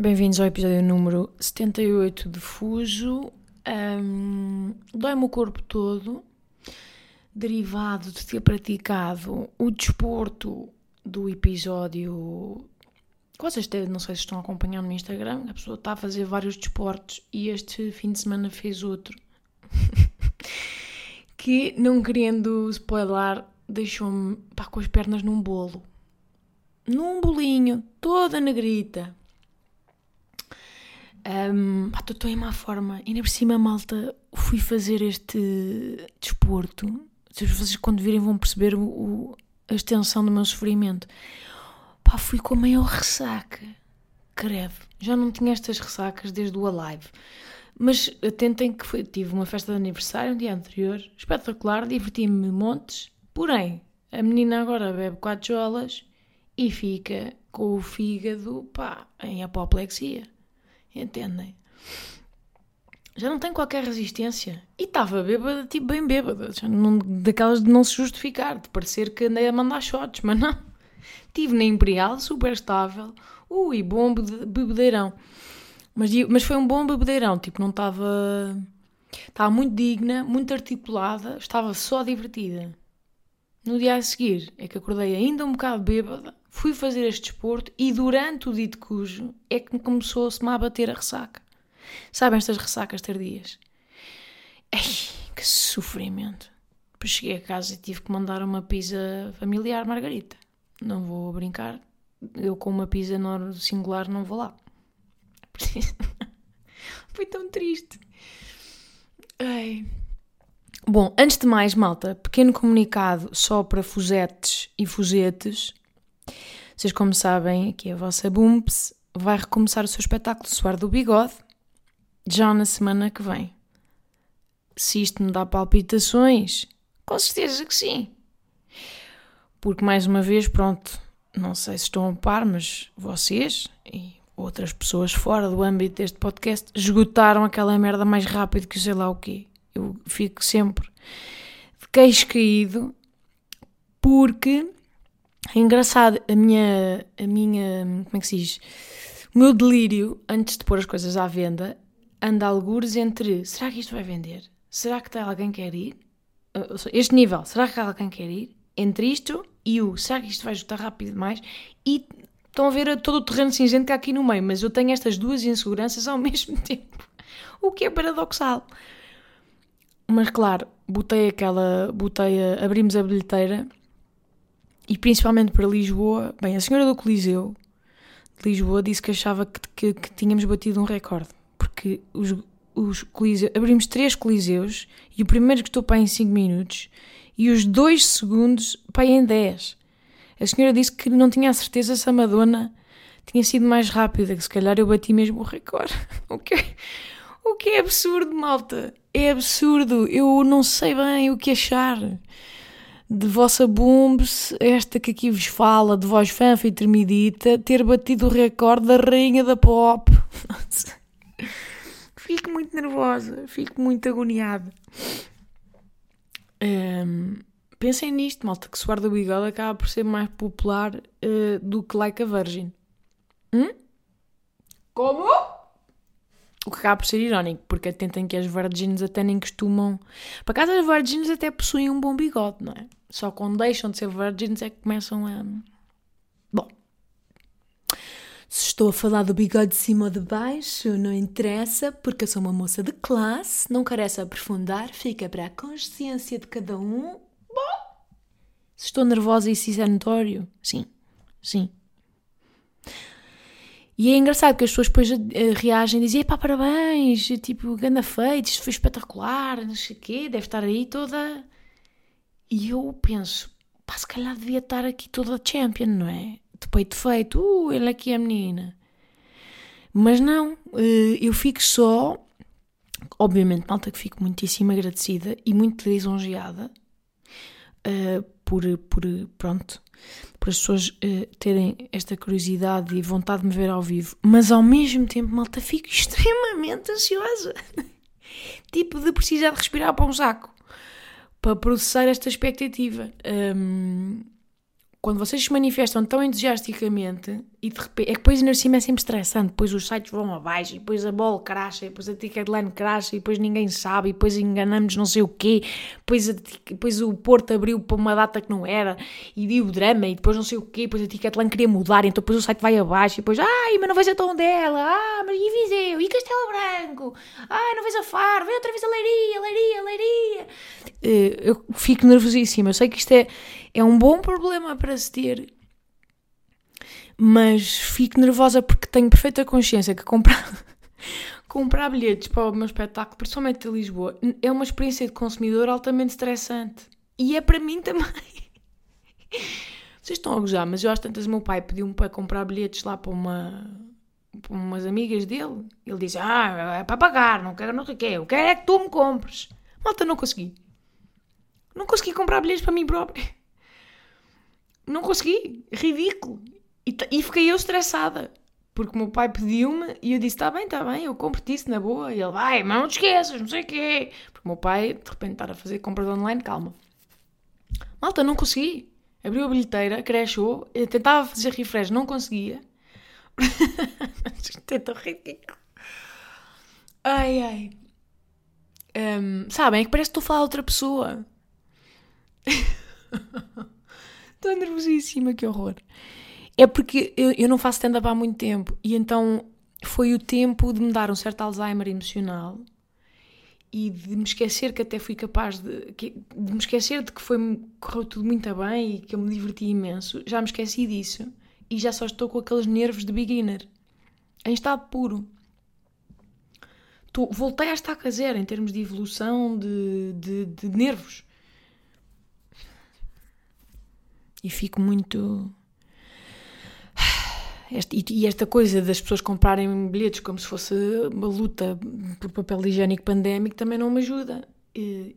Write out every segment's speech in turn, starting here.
Bem-vindos ao episódio número 78 de Fuso. Um, Dói-me o corpo todo, derivado de ter praticado o desporto do episódio. Vocês até não sei se estão acompanhando no Instagram, a pessoa está a fazer vários desportos e este fim de semana fez outro. que, não querendo spoiler, deixou-me com as pernas num bolo. Num bolinho, toda negrita. Um, estou em má forma. Ainda por cima, malta, fui fazer este desporto. Vocês, quando virem, vão perceber o, a extensão do meu sofrimento. Pá, fui com a maior ressaca. Credo. Já não tinha estas ressacas desde o Alive. Mas atentem que foi, tive uma festa de aniversário um dia anterior, espetacular, diverti-me montes. Porém, a menina agora bebe quatro jolas e fica com o fígado, pá, em apoplexia. Entendem? Já não tem qualquer resistência. E estava bêbada, tipo bem bêbada. Não, daquelas de não se justificar, de parecer que andei a mandar shots, mas não. Tive na Imperial, super estável. Ui, bom bebedeirão. Mas, mas foi um bom bebedeirão, tipo, não estava. Estava muito digna, muito articulada, estava só divertida. No dia a seguir é que acordei ainda um bocado bêbada, fui fazer este desporto e durante o dito cujo é que me começou-se-me a bater a ressaca. Sabem estas ressacas tardias? Ei, que sofrimento. Depois cheguei a casa e tive que mandar uma pizza familiar margarita. Não vou brincar, eu com uma pizza singular não vou lá. Foi tão triste. Ai. Bom, antes de mais, malta, pequeno comunicado só para fusetes e fusetes. Vocês, como sabem, aqui a vossa Bumps vai recomeçar o seu espetáculo Suar do Bigode já na semana que vem. Se isto me dá palpitações, com certeza que sim. Porque, mais uma vez, pronto, não sei se estão a par, mas vocês e outras pessoas fora do âmbito deste podcast esgotaram aquela merda mais rápido que sei lá o quê. Eu fico sempre de queixo caído porque é engraçado a minha, a minha, como é que se diz? O meu delírio antes de pôr as coisas à venda anda algures entre será que isto vai vender? Será que alguém quer ir? Este nível, será que alguém quer ir? Entre isto e o será que isto vai esgotar rápido demais? E Estão a ver todo o terreno cinzento que há aqui no meio, mas eu tenho estas duas inseguranças ao mesmo tempo. O que é paradoxal. Mas claro, botei aquela. Botei abrimos a bilheteira e principalmente para Lisboa. Bem, a senhora do Coliseu de Lisboa disse que achava que, que, que tínhamos batido um recorde. Porque os, os coliseus, abrimos três coliseus e o primeiro que estou para em 5 minutos e os dois segundos para em 10. A senhora disse que não tinha a certeza se a Madonna tinha sido mais rápida, que se calhar eu bati mesmo o recorde. O que, é, o que é absurdo, malta. É absurdo. Eu não sei bem o que achar de vossa Booms, esta que aqui vos fala, de voz fanfa e termidita, ter batido o recorde da rainha da pop. fico muito nervosa, fico muito agoniada. Um, Pensem nisto, malta, que suar do bigode acaba por ser mais popular uh, do que like a virgin. Hum? Como? O que acaba por ser irónico, porque atentem que as virgins até nem costumam. Para casa, as virgins até possuem um bom bigode, não é? Só quando deixam de ser virgins é que começam a. Bom. Se estou a falar do bigode de cima ou de baixo, não interessa, porque eu sou uma moça de classe, não carece aprofundar, fica para a consciência de cada um se estou nervosa e se isso é notório, sim, sim. E é engraçado que as pessoas depois uh, reagem e dizem: pá, parabéns, tipo, ganda feito, isto foi espetacular, não sei o quê, deve estar aí toda. E eu penso: pá, se calhar devia estar aqui toda champion, não é? De peito feito, uh, ele aqui é a menina. Mas não, eh, eu fico só, obviamente, malta que fico muitíssimo agradecida e muito lisonjeada uh, por, por, pronto, por as pessoas uh, terem esta curiosidade e vontade de me ver ao vivo, mas ao mesmo tempo, malta, fico extremamente ansiosa. tipo de precisar de respirar para um saco para processar esta expectativa. Um, quando vocês se manifestam tão entusiasticamente e de repente, é que depois ainda cima é sempre estressante, depois os sites vão abaixo, e depois a bola cracha, e depois a ticketline cracha, e depois ninguém sabe, e depois enganamos não sei o quê, depois, a, depois o Porto abriu para uma data que não era, e viu o drama, e depois não sei o quê, depois a ticketline queria mudar, então depois o site vai abaixo, e depois, ai, mas não vais a tom dela, ah, mas e Viseu, e Castelo Branco, ai, não vais a Faro, vem outra vez a Leiria, Leiria, Leiria. Eh, eu fico nervosíssima, eu sei que isto é é um bom problema para se ter, mas fico nervosa porque tenho perfeita consciência que comprar, comprar bilhetes para o meu espetáculo, principalmente em Lisboa, é uma experiência de consumidor altamente estressante. E é para mim também. Vocês estão a gozar, mas eu às tantas o meu pai pediu-me para comprar bilhetes lá para uma para umas amigas dele. Ele disse: Ah, é para pagar, não quero, não sei o quê. Eu quero é que tu me compres. Malta, não consegui. Não consegui comprar bilhetes para mim própria. Não consegui. Ridículo. E, e fiquei eu estressada. Porque o meu pai pediu-me e eu disse: Está bem, está bem, eu compro-te isso na boa. E ele vai, mas não te esqueças, não sei o quê. Porque o meu pai, de repente, estar a fazer compras online, calma. Malta, não consegui. Abriu a bilheteira, crashou, tentava fazer refresh, não conseguia. É tão ridículo. Ai, ai. Um, sabem, é que parece que estou a falar a outra pessoa. Estou nervosíssima, que horror. É porque eu, eu não faço stand-up há muito tempo e então foi o tempo de me dar um certo Alzheimer emocional e de me esquecer que até fui capaz de, de me esquecer de que foi, correu tudo muito bem e que eu me diverti imenso. Já me esqueci disso e já só estou com aqueles nervos de beginner em estado puro. Estou, voltei a estar zero em termos de evolução de, de, de nervos e fico muito. E esta coisa das pessoas comprarem bilhetes como se fosse uma luta por papel higiênico pandémico também não me ajuda. E,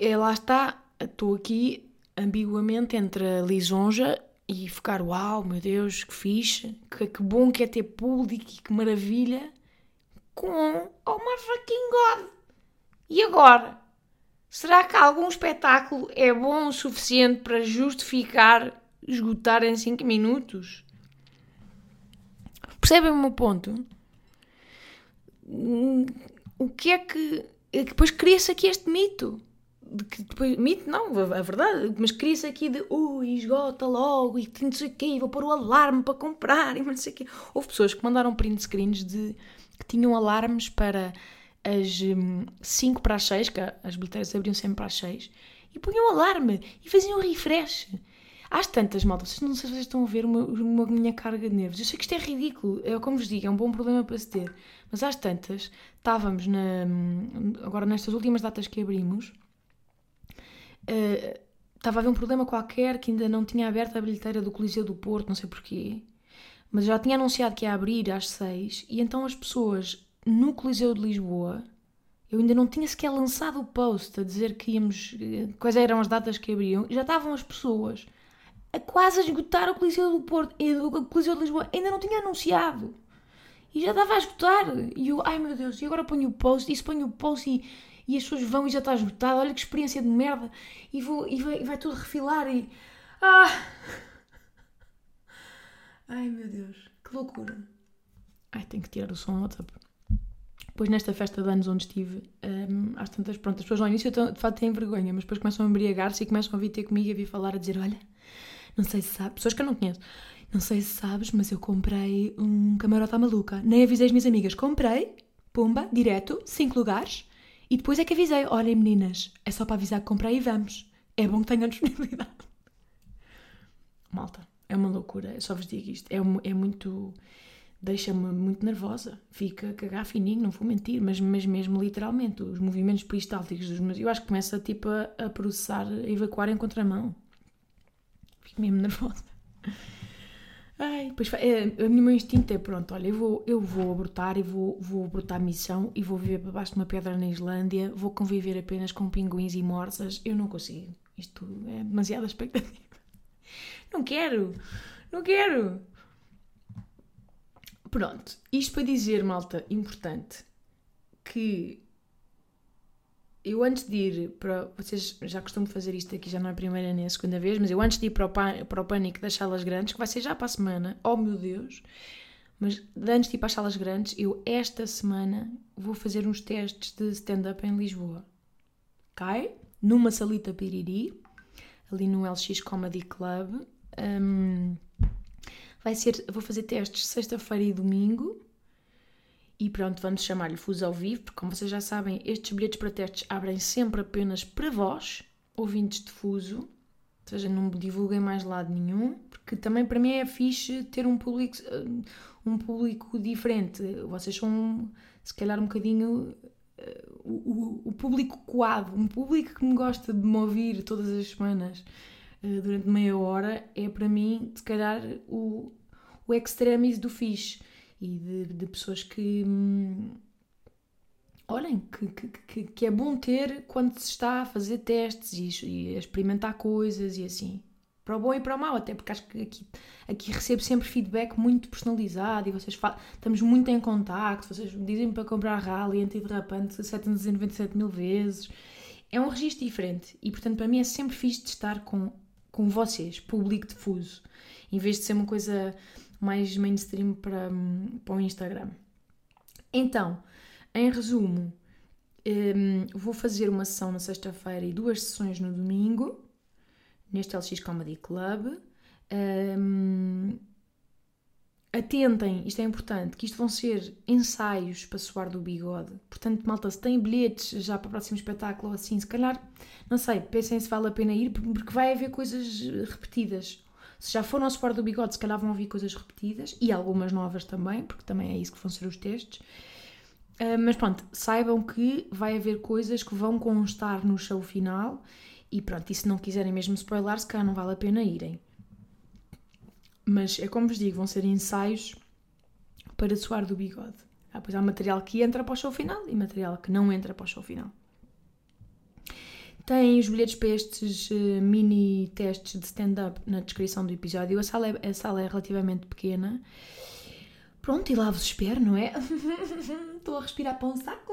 é, lá está, estou aqui ambiguamente entre a lisonja e ficar, uau, meu Deus, que fixe, que, que bom que é ter público e que maravilha, com oh my fucking God! E agora? Será que algum espetáculo é bom o suficiente para justificar esgotar em 5 minutos? Percebem o meu ponto? O que é que. É depois cria-se aqui este mito. De que depois, mito não, a, verdade, mas cria-se aqui de ui, esgota logo e não sei o quê, vou pôr o alarme para comprar e não sei o quê. Houve pessoas que mandaram print screens de que tinham alarmes para as 5 hum, para as 6, que as bilheteiras abriam sempre para as 6, e punham alarme e faziam refresh. Às tantas, malta, vocês não sei se vocês estão a ver uma, uma minha carga de nervos. Eu sei que isto é ridículo, é como vos digo, é um bom problema para se ter. Mas às tantas, estávamos na, agora nestas últimas datas que abrimos, uh, estava a haver um problema qualquer que ainda não tinha aberto a bilheteira do Coliseu do Porto, não sei porquê, mas já tinha anunciado que ia abrir às 6 e então as pessoas no Coliseu de Lisboa, eu ainda não tinha sequer lançado o post a dizer que íamos, quais eram as datas que abriam, já estavam as pessoas a quase esgotar o Coliseu do Porto, o Coliseu de Lisboa, ainda não tinha anunciado. E já estava a esgotar. E eu, ai meu Deus, e agora ponho o post, e se ponho o post e, e as pessoas vão e já está esgotado, olha que experiência de merda. E, vou, e, vai, e vai tudo refilar e. Ah! Ai meu Deus, que loucura. Ai, tenho que tirar o som do WhatsApp. Depois, nesta festa de anos onde estive, um, às tantas, pronto, as pessoas ao início de facto têm vergonha, mas depois começam a embriagar-se e começam a vir ter comigo e a vir falar, a dizer: Olha, não sei se sabes, pessoas que eu não conheço, não sei se sabes, mas eu comprei um camarote à maluca. Nem avisei as minhas amigas, comprei, pumba, direto, cinco lugares, e depois é que avisei: Olhem, meninas, é só para avisar que comprei e vamos. É bom que tenham disponibilidade. Malta, é uma loucura, eu só vos digo isto, é, é muito deixa-me muito nervosa. Fica a cagar fininho, não vou mentir, mas, mas mesmo literalmente, os movimentos peristálticos dos meus. Eu acho que começa tipo a, a processar, a evacuar em contramão. Fico mesmo nervosa. Ai, depois, é, o meu instinto é pronto, olha, eu vou, eu vou abortar e vou, vou abortar a missão e vou viver para baixo de uma pedra na Islândia, vou conviver apenas com pinguins e morsas. Eu não consigo. Isto é demasiada expectativa. Não quero! Não quero! Pronto, isto para dizer, malta, importante, que eu antes de ir para. Vocês já costumo fazer isto aqui, já não é a primeira nem a segunda vez, mas eu antes de ir para o, para o pânico das salas grandes, que vai ser já para a semana, oh meu Deus! Mas antes de ir para as salas grandes, eu esta semana vou fazer uns testes de stand-up em Lisboa. Ok? Numa salita piriri, ali no LX Comedy Club. Um, vai ser, vou fazer testes sexta-feira e domingo e pronto, vamos chamar-lhe Fuso ao vivo, porque como vocês já sabem, estes bilhetes para testes abrem sempre apenas para vós, ouvintes de Fuso, ou seja, não divulguem mais lado nenhum, porque também para mim é fixe ter um público, eh, um público diferente. Vocês são, se calhar, um bocadinho eh, o, o, o, público coado, um público que me gosta de me ouvir todas as semanas uh, durante meia hora, é para mim, se calhar, o, o extremis do fixe e de, de pessoas que. Hum, olhem, que, que, que, é bom ter quando se está a fazer testes e, e a experimentar coisas e assim. Para o bom e para o mau, até porque acho que aqui, aqui recebo sempre feedback muito personalizado e vocês falam, estamos muito em contacto, vocês dizem para comprar rally antiderrapante 797 mil vezes. É um registro diferente e, portanto, para mim é sempre fixe de estar com, com vocês, público difuso, em vez de ser uma coisa mais mainstream para, para o Instagram. Então, em resumo, um, vou fazer uma sessão na sexta-feira e duas sessões no domingo, neste LX Comedy Club. Um, atentem, isto é importante, que isto vão ser ensaios para suar do bigode. Portanto, malta, se têm bilhetes já para o próximo espetáculo ou assim, se calhar, não sei, pensem se vale a pena ir, porque vai haver coisas repetidas. Se já foram ao suporte do bigode, se calhar vão ouvir coisas repetidas e algumas novas também, porque também é isso que vão ser os testes. Uh, mas pronto, saibam que vai haver coisas que vão constar no show final e pronto, e se não quiserem mesmo spoiler, se calhar não vale a pena irem. Mas é como vos digo, vão ser ensaios para suar do bigode. Ah, pois há material que entra para o show final e material que não entra para o show final. Tem os bilhetes para estes uh, mini testes de stand-up na descrição do episódio. A sala, é, a sala é relativamente pequena. Pronto, e lá vos espero, não é? Estou a respirar para um saco.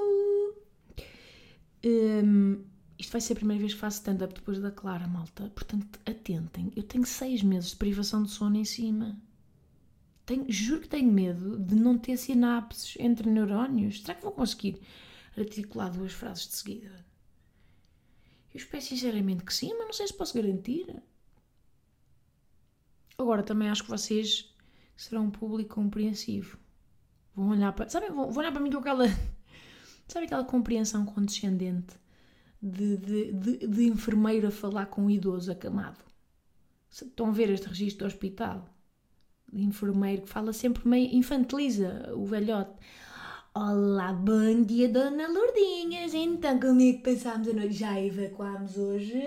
Um, isto vai ser a primeira vez que faço stand-up depois da Clara, malta. Portanto, atentem. Eu tenho seis meses de privação de sono em cima. Tenho, juro que tenho medo de não ter sinapses entre neurónios. Será que vou conseguir articular duas frases de seguida? Espero sinceramente que sim, mas não sei se posso garantir. Agora, também acho que vocês serão um público compreensivo. Vão olhar para. Sabem, vão, vão olhar para mim com aquela. Sabe aquela compreensão condescendente de, de, de, de enfermeiro a falar com um idoso acamado? Estão a ver este registro do hospital? De enfermeiro que fala sempre meio. infantiliza o velhote. Olá, bom dia, Dona Lourdinhas. Então, como é que passámos a noite? Já evacuámos hoje?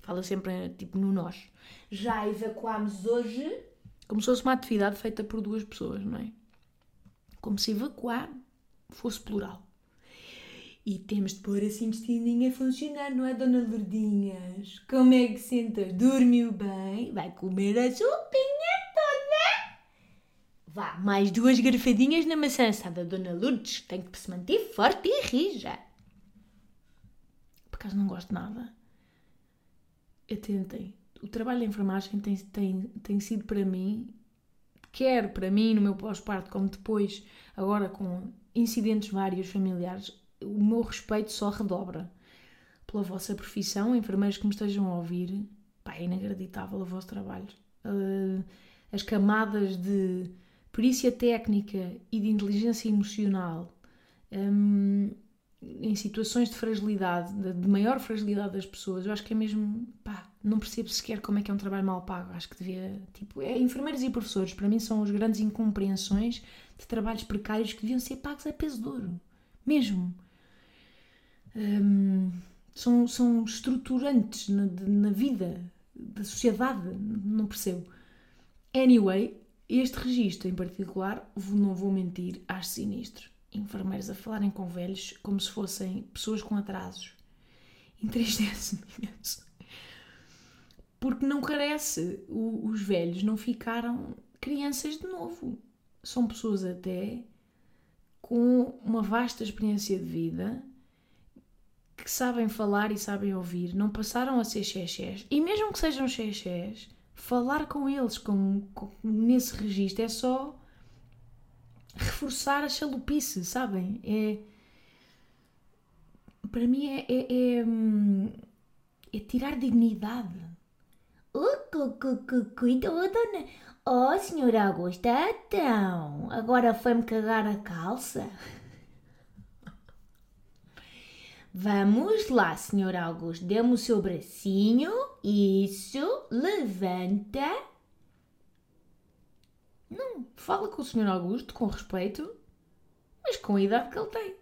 Fala sempre tipo no nós. Já evacuámos hoje? Como se fosse uma atividade feita por duas pessoas, não é? Como se evacuar fosse plural. E temos de pôr assim intestininho a funcionar, não é, Dona Lourdinhas? Como é que sentas? Dormiu bem? Vai comer a sopinha? Vá, mais duas garfadinhas na maçã assada, Dona Lourdes. Tem que se manter forte e rija. Por acaso não gosto nada. Atentem. O trabalho da enfermagem tem, tem, tem sido para mim, quer para mim no meu pós-parto, como depois, agora com incidentes vários familiares, o meu respeito só redobra pela vossa profissão, enfermeiros que me estejam a ouvir. Pá, é inacreditável o vosso trabalho. Uh, as camadas de perícia técnica e de inteligência emocional um, em situações de fragilidade, de maior fragilidade das pessoas, eu acho que é mesmo, pá, não percebo sequer como é que é um trabalho mal pago. Acho que devia, tipo, é, enfermeiros e professores, para mim são as grandes incompreensões de trabalhos precários que deviam ser pagos a peso de ouro. Mesmo. Um, são, são estruturantes na, na vida da sociedade, não percebo. Anyway, Este registro em particular, não vou mentir, acho sinistro. Enfermeiros a falarem com velhos como se fossem pessoas com atrasos. Entristece-me imenso. Porque não carece. O, os velhos não ficaram crianças de novo. São pessoas até com uma vasta experiência de vida que sabem falar e sabem ouvir, não passaram a ser xexés. E mesmo que sejam xexés, falar com eles com, com, nesse registro é só reforçar a chalupice, sabem? É, para mim é, é, é, é tirar dignidade. Oh, né? Oh, senhora Augusta, então, agora foi-me cagar a calça? Vamos lá, senhor Augusto, dê-me o seu bracinho. Isso, levanta. Não, fala com o senhor Augusto com respeito, mas com a idade que ele tem.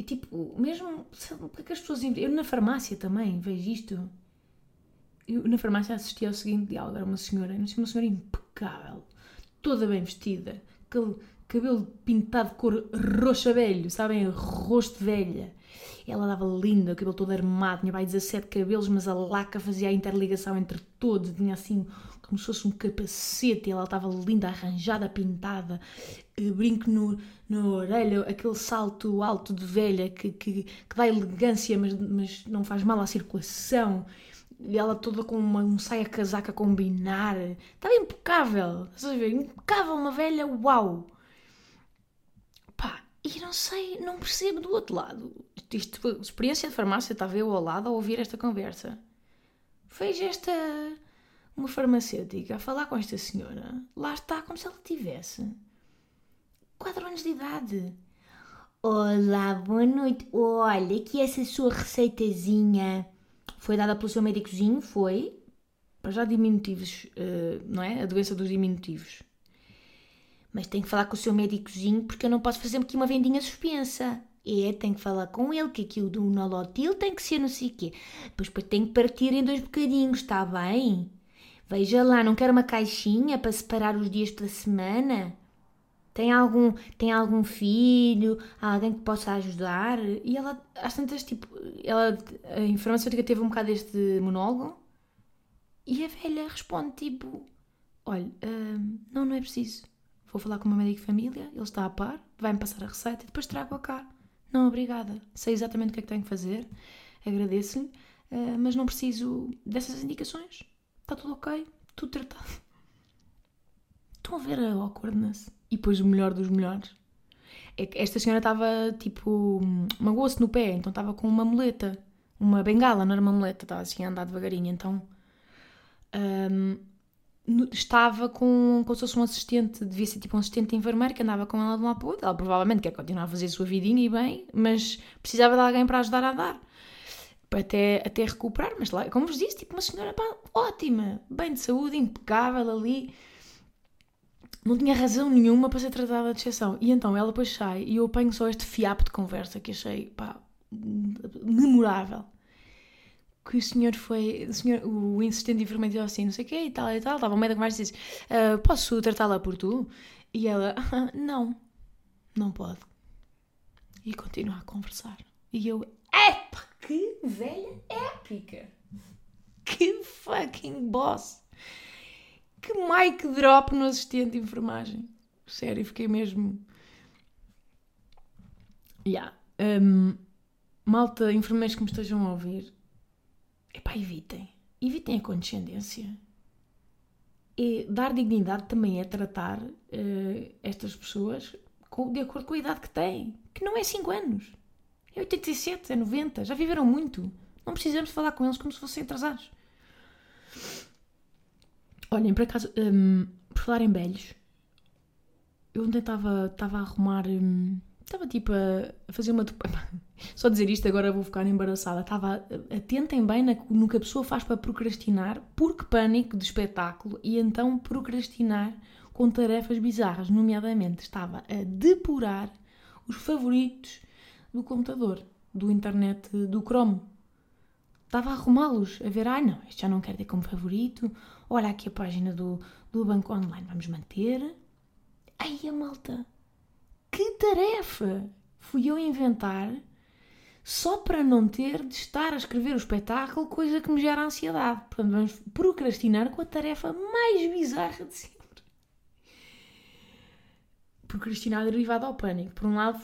E tipo, mesmo. Porque é que as pessoas. Eu na farmácia também vejo isto. Eu na farmácia assisti ao seguinte diálogo. Era uma senhora, uma senhora impecável, toda bem vestida, cabelo pintado de cor roxa velho, sabem? Rosto velha. Ela dava linda, o cabelo todo armado, tinha pai 17 cabelos, mas a laca fazia a interligação entre todos, tinha assim como se fosse um capacete, ela estava linda, arranjada, pintada, eh, brinco no, na orelha, aquele salto alto de velha que, que, que dá elegância, mas, mas não faz mal à circulação. Ela toda com uma, um saia casaca a combinar. Estava impecável. Estás a ver? Impecável, uma velha, uau! E não sei, não percebo do outro lado. Isto, experiência de farmácia, estava eu ao lado a ouvir esta conversa. Vejo esta. uma farmacêutica a falar com esta senhora. Lá está, como se ela tivesse. quatro anos de idade. Olá, boa noite. Olha, que essa sua receitazinha foi dada pelo seu médicozinho, foi? Para já diminutivos, uh, não é? A doença dos diminutivos mas tem que falar com o seu médicozinho porque eu não posso fazer aqui uma vendinha suspensa. É, tem que falar com ele que aquilo do nolotil tem que ser não sei o quê. Depois tem que partir em dois bocadinhos, está bem? Veja lá, não quer uma caixinha para separar os dias pela semana? Tem algum, tem algum filho, alguém que possa ajudar? E ela, às tantas, tipo, ela, a farmacêutica teve um bocado deste monólogo e a velha responde, tipo, olha, uh, não, não é preciso. Vou falar com o meu médico de família, ele está a par, vai-me passar a receita e depois trago-a cá. Não, obrigada. Sei exatamente o que é que tenho que fazer, agradeço-lhe, uh, mas não preciso dessas indicações. Está tudo ok, tudo tratado. Estão a ver a awkwardness? E depois o melhor dos melhores. É que esta senhora estava tipo. magoou-se no pé, então estava com uma muleta. Uma bengala, não era uma muleta, estava assim a andar devagarinho. Então. Um, estava com, como se fosse um assistente, devia ser tipo um assistente enfermeiro que andava com ela de um lado para o outro. Ela provavelmente quer continuar a fazer a sua vidinha e bem, mas precisava de alguém para ajudar a dar. Até, até recuperar, mas lá, como vos disse, tipo uma senhora pá, ótima, bem de saúde, impecável ali, não tinha razão nenhuma para ser tratada de exceção. E então ela depois sai e eu apanho só este fiapo de conversa que achei pá, memorável que o senhor foi, o, senhor, o insistente disse assim, não sei o quê e tal e tal, estava o médico mais e disse, uh, posso tratá-la por tu? E ela, ah, não, não pode. E continua a conversar. E eu, epa, que velha épica! Que fucking boss! Que mic drop no assistente de enfermagem. Sério, fiquei mesmo... Yeah. Um, malta, enfermeiros que me estejam a ouvir, Epá, evitem. Evitem a condescendência. E dar dignidade também é tratar uh, estas pessoas com, de acordo com a idade que têm. Que não é 5 anos. É 87, é 90. Já viveram muito. Não precisamos falar com eles como se fossem atrasados. Olhem, por acaso, um, por falar em velhos, eu ontem estava a arrumar. Um, Estava tipo a fazer uma. Só dizer isto agora vou ficar embaraçada. Estava. Atentem bem no que a pessoa faz para procrastinar, porque pânico de espetáculo, e então procrastinar com tarefas bizarras. Nomeadamente, estava a depurar os favoritos do computador, do internet, do Chrome. estava a arrumá-los, a ver, ai não, este já não quero ter como favorito, olha aqui a página do, do banco online, vamos manter. Ai, a malta, que tarefa fui eu inventar só para não ter de estar a escrever o espetáculo, coisa que me gera ansiedade. Portanto, vamos procrastinar com a tarefa mais bizarra de sempre. Procrastinar derivado ao pânico. Por um lado,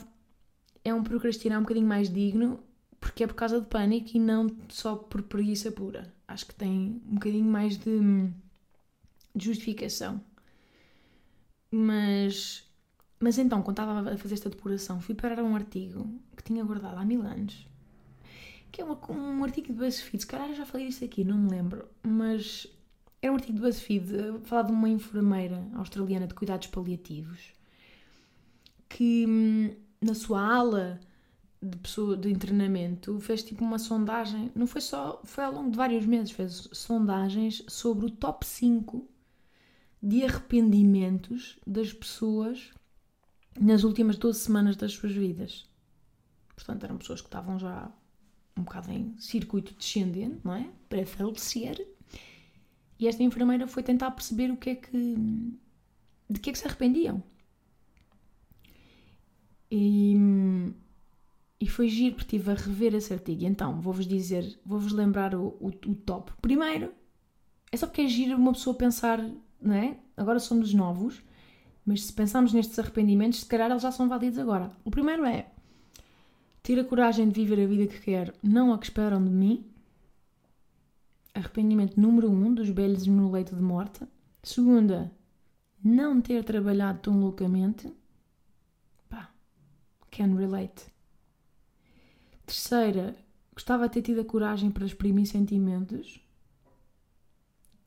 é um procrastinar um bocadinho mais digno, porque é por causa de pânico e não só por preguiça pura. Acho que tem um bocadinho mais de, de justificação. Mas, mas então, quando estava a fazer esta depuração, fui parar um artigo que tinha guardado há mil anos, que é uma, um artigo de BuzzFeed. Se calhar já falei disso aqui, não me lembro, mas era um artigo de BuzzFeed a falar de uma enfermeira australiana de cuidados paliativos que hum, na sua ala de pessoa de treinamento fez tipo uma sondagem, não foi só, foi ao longo de vários meses, fez sondagens sobre o top 5 de arrependimentos das pessoas nas últimas 12 semanas das suas vidas. Portanto, eram pessoas que estavam já um bocado em circuito descendente, não é? Para falecer. E esta enfermeira foi tentar perceber o que é que. de que é que se arrependiam. E, e foi giro porque estive a rever esse artigo. Então, vou-vos dizer, vou-vos lembrar o, o, o, top. Primeiro, é só porque é giro uma pessoa pensar, não é? Agora somos novos, mas se pensarmos nestes arrependimentos, se calhar eles já são válidos agora. O primeiro é ter a coragem de viver a vida que quer, não a que esperam de mim. Arrependimento número um dos velhos no leito de morte. Segunda, não ter trabalhado tão loucamente. Pá, can relate. Terceira, gostava de ter tido a coragem para exprimir sentimentos.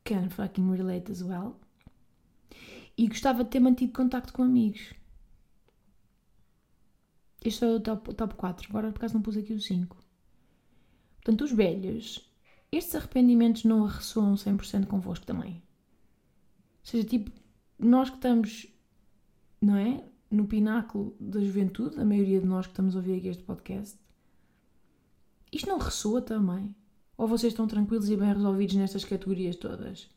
Can fucking relate as well. E gostava de ter mantido contacto com amigos. Este é o top, top 4. Agora, por acaso, não pus aqui o 5. Portanto, os velhos, estes arrependimentos não ressoam 100% convosco também. Ou seja, tipo, nós que estamos, não é? No pináculo da juventude, a maioria de nós que estamos a ouvir aqui este podcast, isto não ressoa também? Ou vocês estão tranquilos e bem resolvidos nestas categorias todas?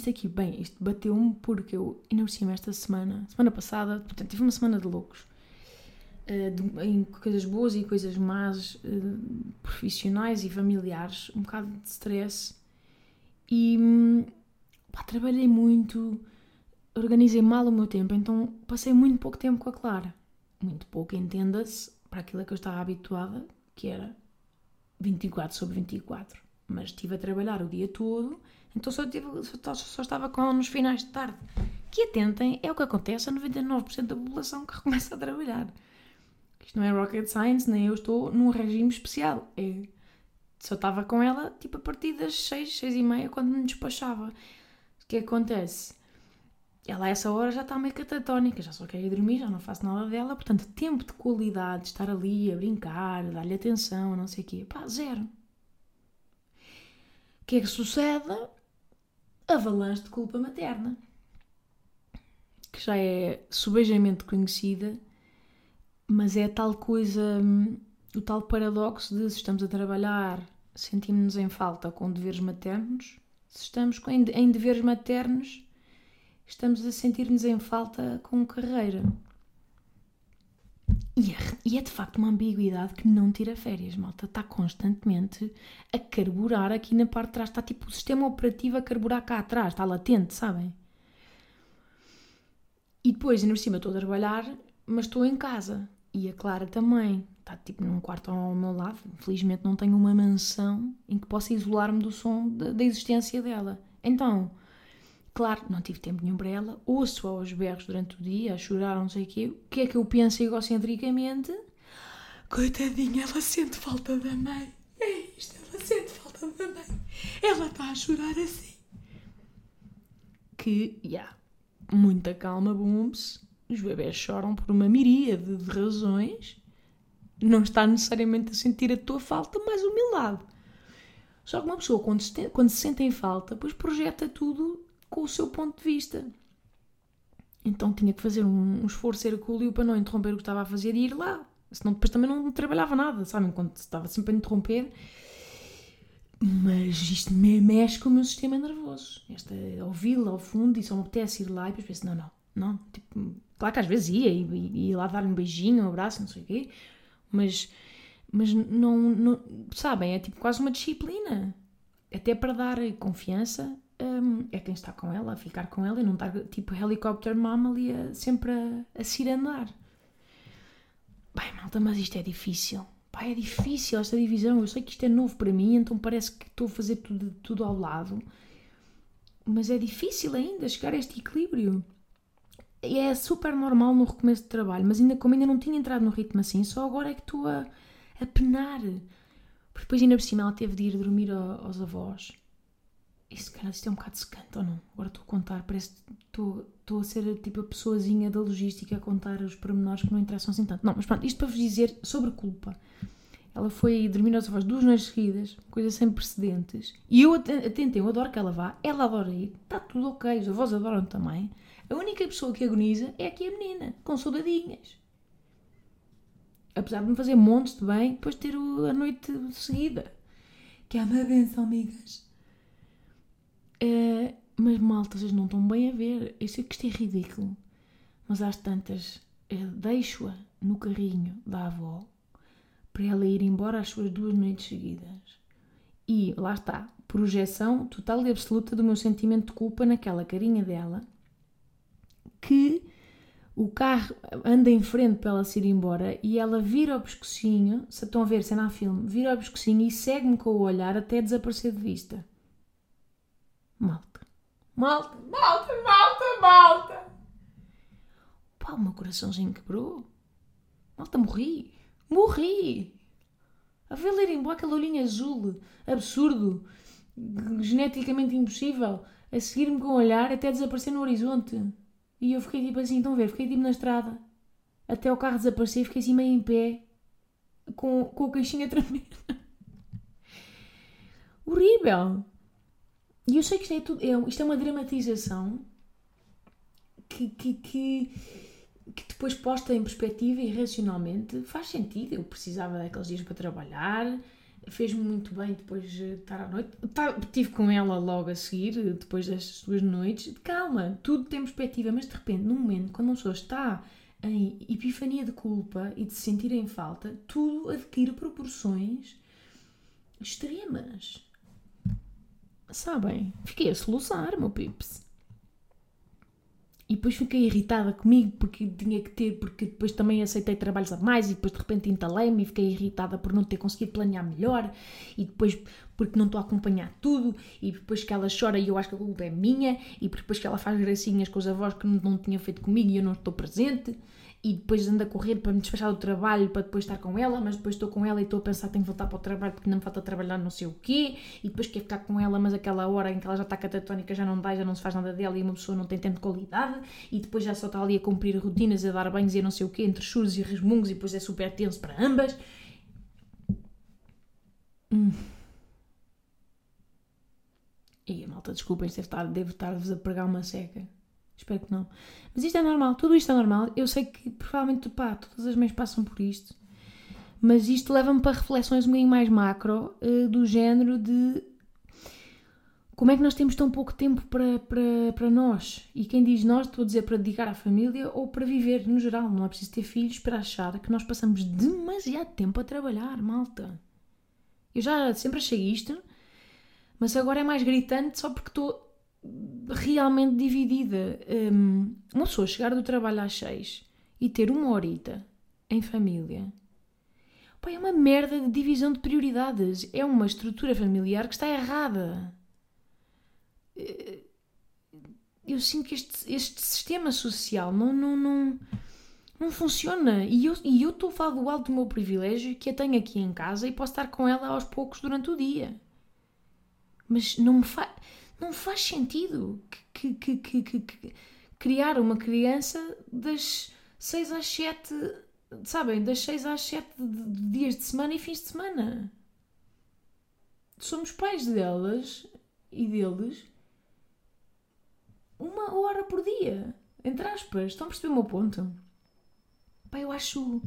Isto aqui, bem, isto bateu-me porque eu, cima, esta semana, semana passada, portanto, tive uma semana de loucos. Uh, de, em coisas boas e coisas más, uh, profissionais e familiares, um bocado de stress. E pá, trabalhei muito, organizei mal o meu tempo, então passei muito pouco tempo com a Clara. Muito pouco, entenda-se, para aquilo a que eu estava habituada, que era 24 sobre 24. Mas estive a trabalhar o dia todo então só, tive, só, só estava com ela nos finais de tarde. Que atentem, é o que acontece a 99% da população que recomeça a trabalhar. Isto não é rocket science, nem eu estou num regime especial. É, só estava com ela tipo a partir das 6, 6 e meia quando me despachava. O que acontece? Ela a essa hora já está meio catatónica, já só quer ir dormir, já não faço nada dela. Portanto, tempo de qualidade, estar ali a brincar, a dar-lhe atenção, não sei o quê, pá, zero. O que é que sucede? Avalanche de culpa materna, que já é subejamente conhecida, mas é tal coisa, hum, o tal paradoxo de se estamos a trabalhar, sentimos-nos em falta com deveres maternos, se estamos em deveres maternos, estamos a sentir-nos em falta com carreira. E é, e é, de facto uma ambiguidade que não tira férias, malta. Está constantemente a carburar aqui na parte de trás. Está tipo o sistema operativo a carburar cá atrás. Está latente, sabem? E depois, ainda por cima, estou a trabalhar, mas estou em casa. E a Clara também. Está tipo num quarto ao meu lado. Felizmente não tenho uma mansão em que possa isolar-me do som da, da existência dela. Então, Claro, não tive tempo nenhum para ela, ouço aos berros durante o dia, a chorar, não sei o quê. O que é que eu penso egocentricamente? Coitadinha, ela sente falta da mãe. É isto, ela sente falta da mãe. Ela está a chorar assim. Que, já, yeah, muita calma, booms. Os bebés choram por uma miríade de razões. Não está necessariamente a sentir a tua falta, mas o meu lado. Só que uma pessoa, quando se, quando se sente em falta, depois projeta tudo com o seu ponto de vista. Então tinha que fazer um, um esforço hercúleo para não interromper o que estava a fazer e ir lá. Senão depois também não trabalhava nada, sabem? Enquanto estava sempre a interromper. Mas isto me mexe com o meu sistema nervoso. Esta ouvi-la ao fundo e só me apetece ir lá e depois penso, não, não, não. Tipo, claro que às vezes ia e ia lá dar um beijinho, um abraço, não sei o quê. Mas, mas não, não, sabem, é tipo quase uma disciplina. Até para dar confiança um, é quem está com ela, a ficar com ela e não estar tipo helicóptero mama ali a, sempre a, a se ir andar. Bem, malta, mas isto é difícil. Pá, é difícil esta divisão. Eu sei que isto é novo para mim, então parece que estou a fazer tudo, tudo ao lado. Mas é difícil ainda chegar a este equilíbrio. É super normal no recomeço de trabalho, mas ainda como ainda não tinha entrado no ritmo assim, só agora é que estou a, a penar. Porque depois ainda por cima ela teve de ir dormir aos avós. Isso, cara, isto é um bocado secante ou não? Agora estou a contar, parece que estou, a ser tipo a pessoazinha da logística a contar os pormenores que não interessam assim tanto. Não, mas pronto, isto para vos dizer sobre culpa. Ela foi dormir aos avós duas noites seguidas, coisa sem precedentes. E eu tentei, eu adoro que ela vá, ela adora ir, está tudo ok, os avós adoram também. A única pessoa que agoniza é aqui a menina, com saudadinhas. Apesar de me fazer montes de bem, depois de ter a noite seguida. Que é uma benção, amigas. Uh, mas malta, vocês não estão bem a ver. Eu sei que isto é ridículo. Mas às tantas, uh, deixo-a no carrinho da avó para ela ir embora às suas duas noites seguidas. E lá está, projeção total e absoluta do meu sentimento de culpa naquela carinha dela que o carro anda em frente para ela se ir embora e ela vira o pescocinho, se estão a ver, cena a filme, vira o pescocinho e segue-me com o olhar até desaparecer de vista. Malta. Malta, malta, malta, malta. Pá, o meu coraçãozinho quebrou. Malta, morri. Morri. A ver embora aquele olhinho azul, absurdo, geneticamente impossível, a seguir-me com o olhar até desaparecer no horizonte. E eu fiquei tipo assim, estão a ver, fiquei tipo na estrada. Até o carro desaparecer, fiquei assim meio em pé, com, com o queixinho a tremer. Horrível! E eu sei que isto é, tudo, é, isto é uma dramatização que, que, que, que, depois posta em perspectiva e racionalmente faz sentido. Eu precisava daqueles dias para trabalhar, fez-me muito bem depois de estar à noite. Tá, tive com ela logo a seguir, depois das duas noites. Calma, tudo tem perspectiva, mas de repente, num momento, quando uma pessoa está em epifania de culpa e de se sentir em falta, tudo adquire proporções extremas. Sabem? Fiquei a soluçar, meu pips. E depois fiquei irritada comigo porque tinha que ter, porque depois também aceitei trabalhos a mais e depois de repente entalei-me e fiquei irritada por não ter conseguido planear melhor e depois porque não estou a acompanhar tudo e depois que ela chora e eu acho que a culpa é minha e depois que ela faz gracinhas com os avós que não, não tinha feito comigo e eu não estou presente e depois ando a correr para me despachar do trabalho para depois estar com ela, mas depois estou com ela e estou a pensar tenho que voltar para o trabalho porque não me falta trabalhar não sei o quê, e depois quer ficar com ela, mas aquela hora em que ela já está catatónica já não dá, já não se faz nada dela e uma pessoa não tem tempo de qualidade, e depois já só está ali a cumprir rotinas, a dar banhos e não sei o quê, entre churros e resmungos, e depois é super tenso para ambas. Hum. E malta, desculpem, devo estar-vos a pregar uma seca. Espero que não. Mas isto é normal, tudo isto é normal. Eu sei que provavelmente pá, todas as mães passam por isto. Mas isto leva-me para reflexões um bocadinho mais macro, uh, do género de como é que nós temos tão pouco tempo para, para, para nós? E quem diz nós, estou a dizer para dedicar à família ou para viver no geral. Não é preciso ter filhos para achar que nós passamos demasiado tempo a trabalhar, malta. Eu já sempre achei isto, mas agora é mais gritante só porque estou realmente dividida. Um, uma pessoa chegar do trabalho às seis e ter uma horita em família. Pá, é uma merda de divisão de prioridades. É uma estrutura familiar que está errada. Eh, eu sinto que este, este sistema social não, não, não, não funciona. E eu e estou a falar do alto do meu privilégio que a tenho aqui em casa e posso estar com ela aos poucos durante o dia. Mas não me faz não faz sentido que, que, que, que, criar uma criança das 6 às 7, sabem, das 6 às 7 de dias de semana e fins de semana. Somos pais delas e deles uma hora por dia, entre aspas. Estão a perceber o meu ponto? Pá, eu acho.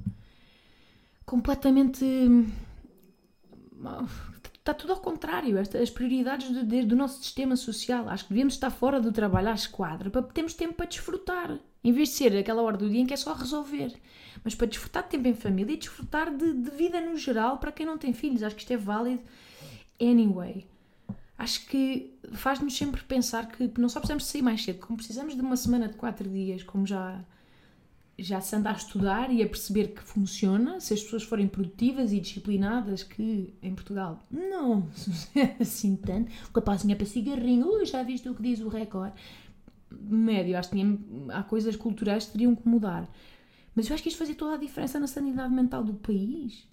completamente. Está tudo ao contrário. As prioridades do, do nosso sistema social. Acho que devemos estar fora do trabalho à esquadra para termos tempo para desfrutar. Em vez de ser aquela hora do dia em que é só resolver. Mas para desfrutar de tempo em família e desfrutar de, de vida no geral para quem não tem filhos. Acho que isto é válido. Anyway acho que faz-nos sempre pensar que não só precisamos de sair mais cedo, como precisamos de uma semana de quatro dias, como já, já se anda a estudar e a perceber que funciona, se as pessoas forem produtivas e disciplinadas, que em Portugal não assim tanto, capazinho é para cigarrinho, ui, já viste o que diz o recorde? Médio, acho que tinha, há coisas culturais que teriam que mudar. Mas eu acho que isto fazia toda a diferença na sanidade mental do país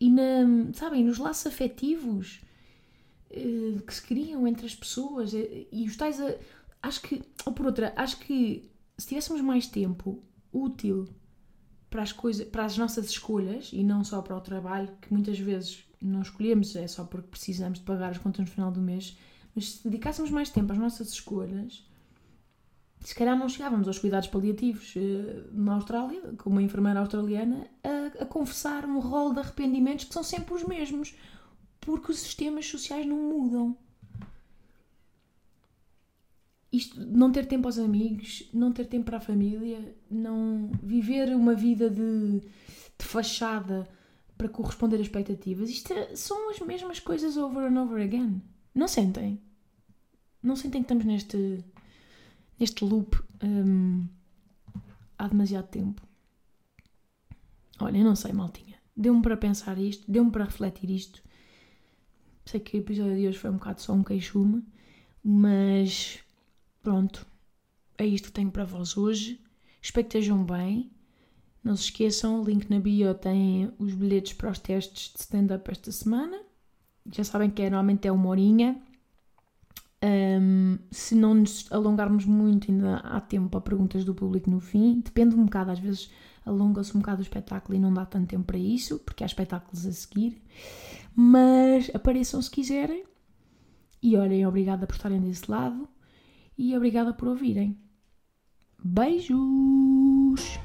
e na, sabem, nos laços afetivos eh, que se criam entre as pessoas eh, e os tais. A, acho que, ou por outra, acho que se tivéssemos mais tempo útil para as, coisas, para as nossas escolhas e não só para o trabalho, que muitas vezes não escolhemos, é só porque precisamos de pagar as contas no final do mês, mas se dedicássemos mais tempo às nossas escolhas, se calhar não chegávamos aos cuidados paliativos eh, na Austrália, com uma enfermeira australiana, a, a confessar um rol de arrependimentos que são sempre os mesmos porque os sistemas sociais não mudam. Isto, não ter tempo aos amigos, não ter tempo para a família, não viver uma vida de, de fachada para corresponder a expectativas, isto é, são as mesmas coisas over and over again. Não sentem? Não sentem que estamos neste, neste loop um, há demasiado tempo? Olha, não sei, maltinha. Deu-me para pensar isto, deu-me para refletir isto. Sei que o episódio de hoje foi um bocado só um queixume, mas pronto, é isto que tenho para vós hoje. Espero que estejam bem. Não se esqueçam, link na bio tem os bilhetes para os testes de stand-up esta semana. Já sabem que é, normalmente é uma horinha. Um, se não nos alongarmos muito, ainda há tempo para perguntas do público no fim. Depende um bocado, às vezes alonga-se um bocado o espetáculo e não dá tanto tempo para isso, porque há espetáculos a seguir. Mas apareçam se quiserem. E olhem, obrigada por estarem desse lado e obrigada por ouvirem. Beijos!